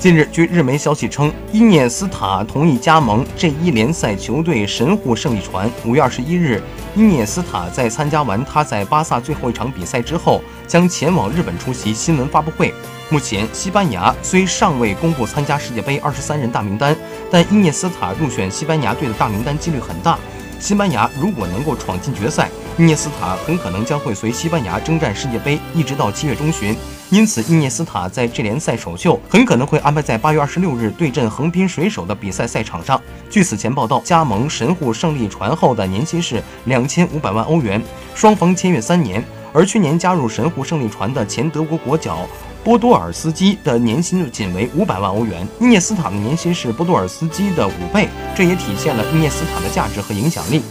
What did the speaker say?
近日，据日媒消息称，伊涅斯塔同意加盟 J1 联赛球队神户胜利船。五月二十一日，伊涅斯塔在参加完他在巴萨最后一场比赛之后，将前往日本出席新闻发布会。目前，西班牙虽尚未公布参加世界杯二十三人大名单，但伊涅斯塔入选西班牙队的大名单几率很大。西班牙如果能够闯进决赛，伊涅斯塔很可能将会随西班牙征战世界杯，一直到七月中旬。因此，伊涅斯塔在智联赛首秀很可能会安排在八月二十六日对阵横滨水手的比赛赛场上。据此前报道，加盟神户胜利船后的年薪是两千五百万欧元，双方签约三年。而去年加入神户胜利船的前德国国脚波多尔斯基的年薪仅为五百万欧元，伊涅斯塔的年薪是波多尔斯基的五倍，这也体现了伊涅斯塔的价值和影响力。